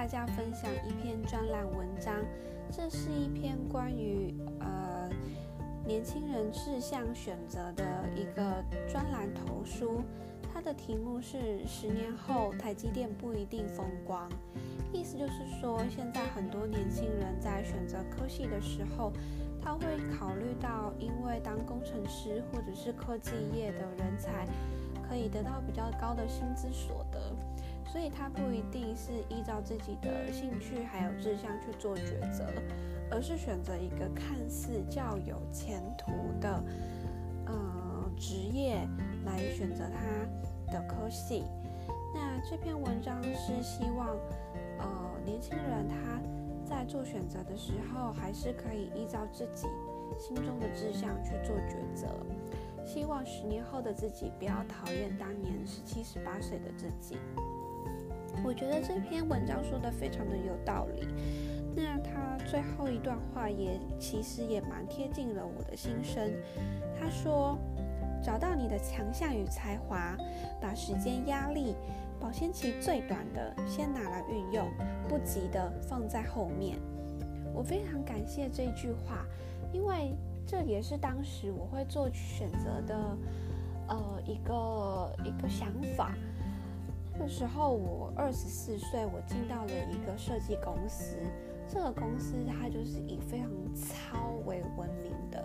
大家分享一篇专栏文章，这是一篇关于呃年轻人志向选择的一个专栏投书。它的题目是“十年后台积电不一定风光”，意思就是说，现在很多年轻人在选择科系的时候，他会考虑到，因为当工程师或者是科技业的人才，可以得到比较高的薪资所得。所以他不一定是依照自己的兴趣还有志向去做抉择，而是选择一个看似较有前途的呃职业来选择他的科系。那这篇文章是希望呃年轻人他在做选择的时候，还是可以依照自己心中的志向去做抉择。希望十年后的自己不要讨厌当年十七十八岁的自己。我觉得这篇文章说的非常的有道理，那他最后一段话也其实也蛮贴近了我的心声。他说：“找到你的强项与才华，把时间压力保鲜期最短的先拿来运用，不急的放在后面。”我非常感谢这句话，因为这也是当时我会做选择的呃一个一个想法。那时候我二十四岁，我进到了一个设计公司。这个公司它就是以非常糙为闻名的。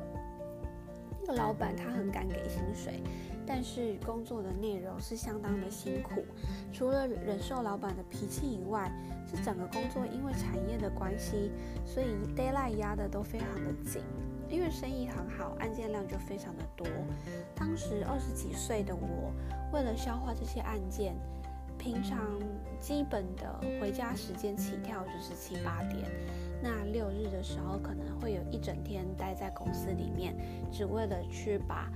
那个老板他很敢给薪水，但是工作的内容是相当的辛苦。除了忍受老板的脾气以外，是整个工作因为产业的关系，所以 d a y l i g h t 压的都非常的紧。因为生意很好，案件量就非常的多。当时二十几岁的我，为了消化这些案件。平常基本的回家时间起跳就是七八点，那六日的时候可能会有一整天待在公司里面，只为了去把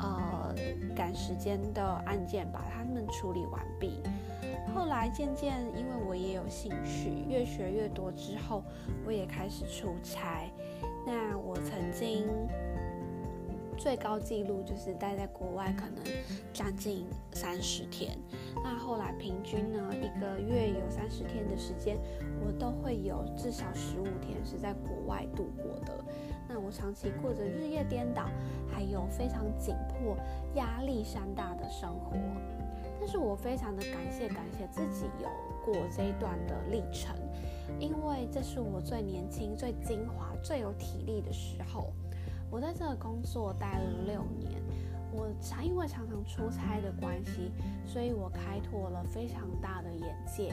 呃赶时间的案件把它们处理完毕。后来渐渐因为我也有兴趣，越学越多之后，我也开始出差。那我曾经。最高纪录就是待在国外，可能将近三十天。那后来平均呢，一个月有三十天的时间，我都会有至少十五天是在国外度过的。那我长期过着日夜颠倒，还有非常紧迫、压力山大的生活。但是我非常的感谢，感谢自己有过这一段的历程，因为这是我最年轻、最精华、最有体力的时候。我在这个工作待了六年，我常因为常常出差的关系，所以我开拓了非常大的眼界。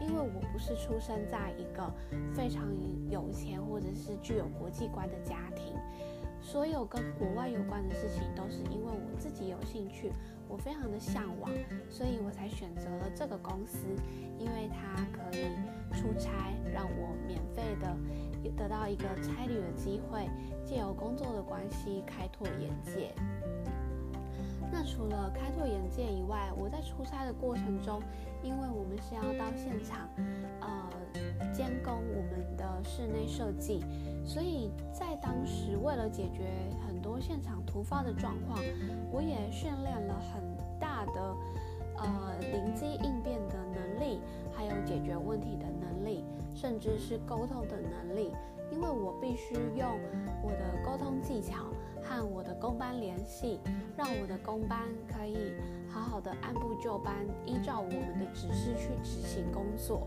因为我不是出生在一个非常有钱或者是具有国际观的家庭，所有跟国外有关的事情都是因为我自己有兴趣，我非常的向往，所以我才选择了这个公司，因为它可以得到一个差旅的机会，借由工作的关系开拓眼界。那除了开拓眼界以外，我在出差的过程中，因为我们是要到现场，呃，监工我们的室内设计，所以在当时为了解决很多现场突发的状况，我也训练了很大的呃灵机应变的能力，还有解决问题的能力。甚至是沟通的能力，因为我必须用我的沟通技巧和我的工班联系，让我的工班可以好好的按部就班，依照我们的指示去执行工作。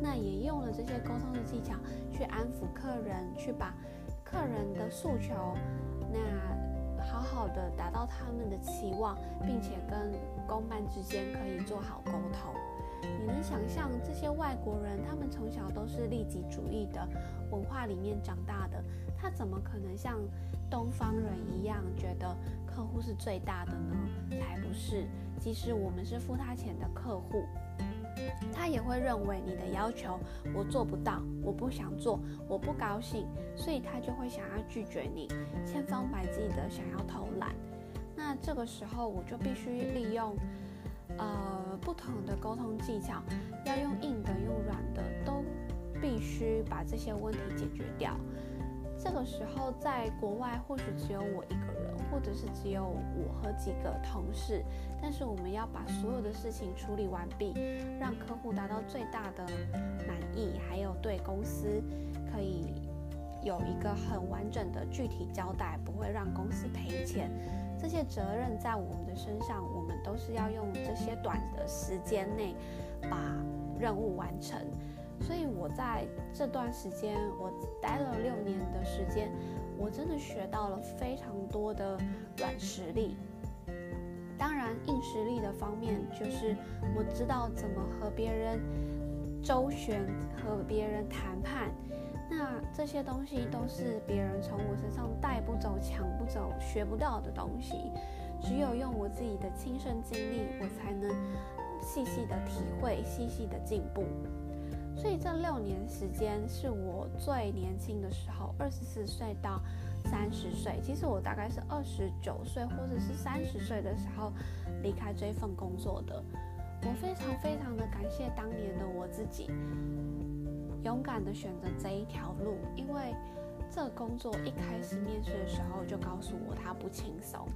那也用了这些沟通的技巧去安抚客人，去把客人的诉求，那好的达到他们的期望，并且跟公办之间可以做好沟通。你能想象这些外国人，他们从小都是利己主义的文化里面长大的，他怎么可能像东方人一样觉得客户是最大的呢？才不是！即使我们是付他钱的客户，他也会认为你的要求我做不到，我不想做，我不高兴，所以他就会想要拒绝你，千方百计的想要偷懒。那这个时候，我就必须利用。呃，不同的沟通技巧，要用硬的，用软的，都必须把这些问题解决掉。这个时候，在国外或许只有我一个人，或者是只有我和几个同事，但是我们要把所有的事情处理完毕，让客户达到最大的满意，还有对公司可以有一个很完整的具体交代，不会让公司赔钱。这些责任在我们的身上，我们都是要用这些短的时间内把任务完成。所以我在这段时间，我待了六年的时间，我真的学到了非常多的软实力。当然，硬实力的方面就是我知道怎么和别人周旋，和别人谈判。那这些东西都是别人从我身上带不走、抢不走、学不到的东西。只有用我自己的亲身经历，我才能细细的体会、细细的进步。所以这六年时间是我最年轻的时候，二十四岁到三十岁。其实我大概是二十九岁或者是三十岁的时候离开这份工作的。我非常非常的感谢当年的我自己，勇敢的选择这一条路。因为这工作一开始面试的时候就告诉我它不轻松，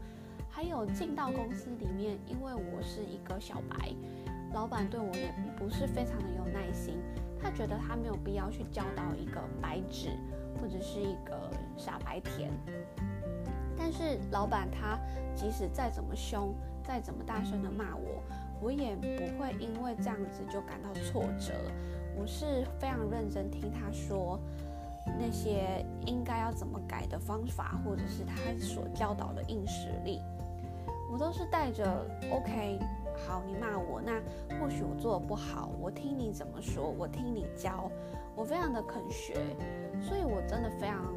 还有进到公司里面，因为我是一个小白，老板对我也不是非常的有耐心。他觉得他没有必要去教导一个白纸或者是一个傻白甜，但是老板他即使再怎么凶，再怎么大声的骂我，我也不会因为这样子就感到挫折。我是非常认真听他说那些应该要怎么改的方法，或者是他所教导的硬实力，我都是带着 OK。好，你骂我，那或许我做的不好，我听你怎么说，我听你教，我非常的肯学，所以我真的非常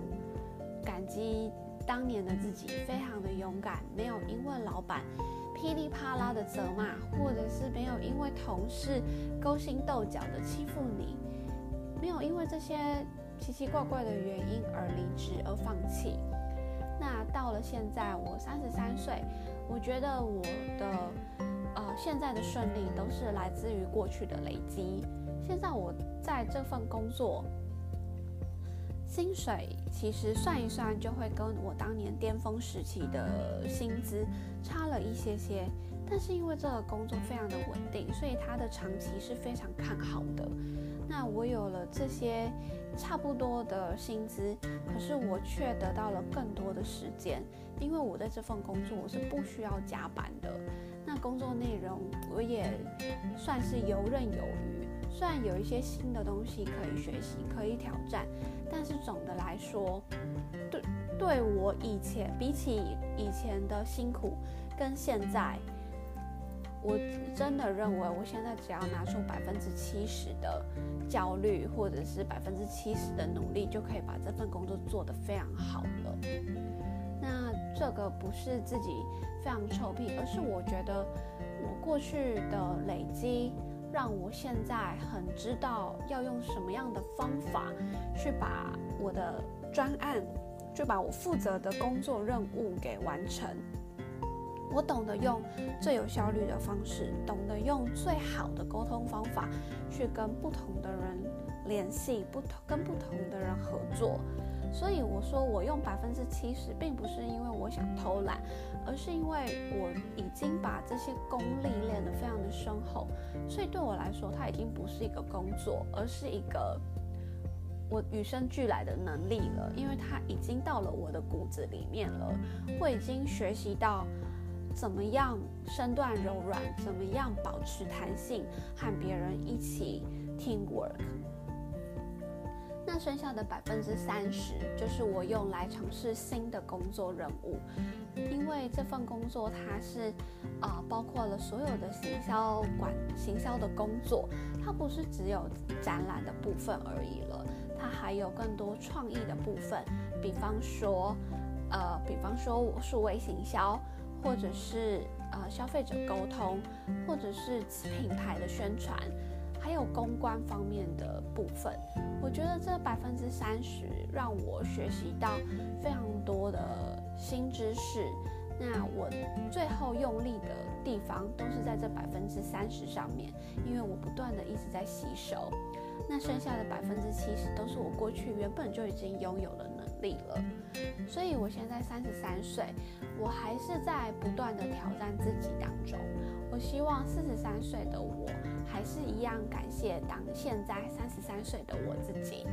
感激当年的自己，非常的勇敢，没有因为老板噼里啪啦的责骂，或者是没有因为同事勾心斗角的欺负你，没有因为这些奇奇怪怪的原因而离职而放弃。那到了现在，我三十三岁，我觉得我的。现在的顺利都是来自于过去的累积。现在我在这份工作，薪水其实算一算就会跟我当年巅峰时期的薪资差了一些些，但是因为这个工作非常的稳定，所以它的长期是非常看好的。那我有了这些差不多的薪资，可是我却得到了更多的时间，因为我在这份工作我是不需要加班的。工作内容我也算是游刃有余，虽然有一些新的东西可以学习、可以挑战，但是总的来说，对对我以前比起以前的辛苦，跟现在，我真的认为我现在只要拿出百分之七十的焦虑，或者是百分之七十的努力，就可以把这份工作做得非常好了。那这个不是自己。非常臭屁，而是我觉得我过去的累积，让我现在很知道要用什么样的方法去把我的专案，就把我负责的工作任务给完成。我懂得用最有效率的方式，懂得用最好的沟通方法去跟不同的人联系，不同跟不同的人合作。所以我说我用百分之七十，并不是因为我想偷懒，而是因为我已经把这些功力练得非常的深厚，所以对我来说，它已经不是一个工作，而是一个我与生俱来的能力了。因为它已经到了我的骨子里面了，我已经学习到怎么样身段柔软，怎么样保持弹性，和别人一起 teamwork。那剩下的百分之三十，就是我用来尝试新的工作任务，因为这份工作它是，啊，包括了所有的行销管行销的工作，它不是只有展览的部分而已了，它还有更多创意的部分，比方说，呃，比方说数位行销，或者是呃消费者沟通，或者是品牌的宣传。还有公关方面的部分，我觉得这百分之三十让我学习到非常多的新知识。那我最后用力的地方都是在这百分之三十上面，因为我不断的一直在吸收。那剩下的百分之七十都是我过去原本就已经拥有的能力了。所以我现在三十三岁，我还是在不断的挑战自己当中。我希望四十三岁的我还是一样感谢当现在三十三岁的我自己。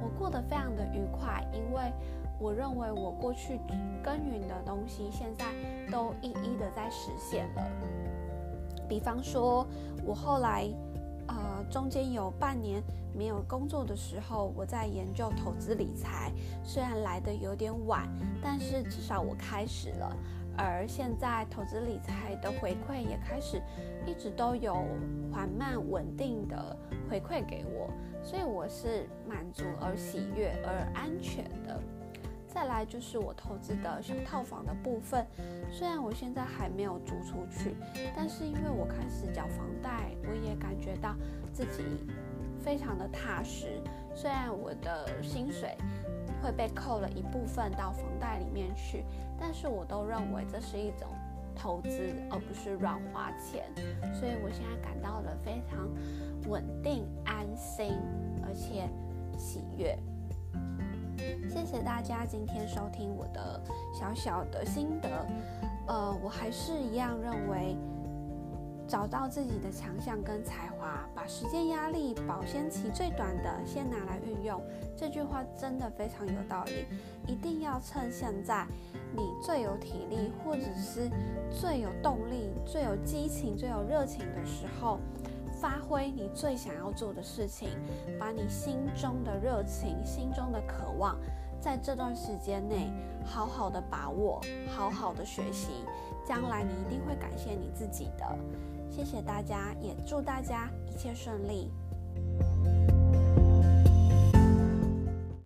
我过得非常的愉快，因为我认为我过去耕耘的东西，现在都一一的在实现了。比方说，我后来。呃，中间有半年没有工作的时候，我在研究投资理财，虽然来的有点晚，但是至少我开始了。而现在投资理财的回馈也开始，一直都有缓慢稳定的回馈给我，所以我是满足而喜悦而安全的。再来就是我投资的小套房的部分，虽然我现在还没有租出去，但是因为我开始缴房贷，我也感觉到自己非常的踏实。虽然我的薪水会被扣了一部分到房贷里面去，但是我都认为这是一种投资，而不是乱花钱。所以我现在感到了非常稳定、安心，而且喜悦。谢谢大家今天收听我的小小的心得。呃，我还是一样认为，找到自己的强项跟才华，把时间压力保鲜期最短的先拿来运用。这句话真的非常有道理，一定要趁现在你最有体力，或者是最有动力、最有激情、最有热情的时候。发挥你最想要做的事情，把你心中的热情、心中的渴望，在这段时间内好好的把握，好好的学习，将来你一定会感谢你自己的。谢谢大家，也祝大家一切顺利。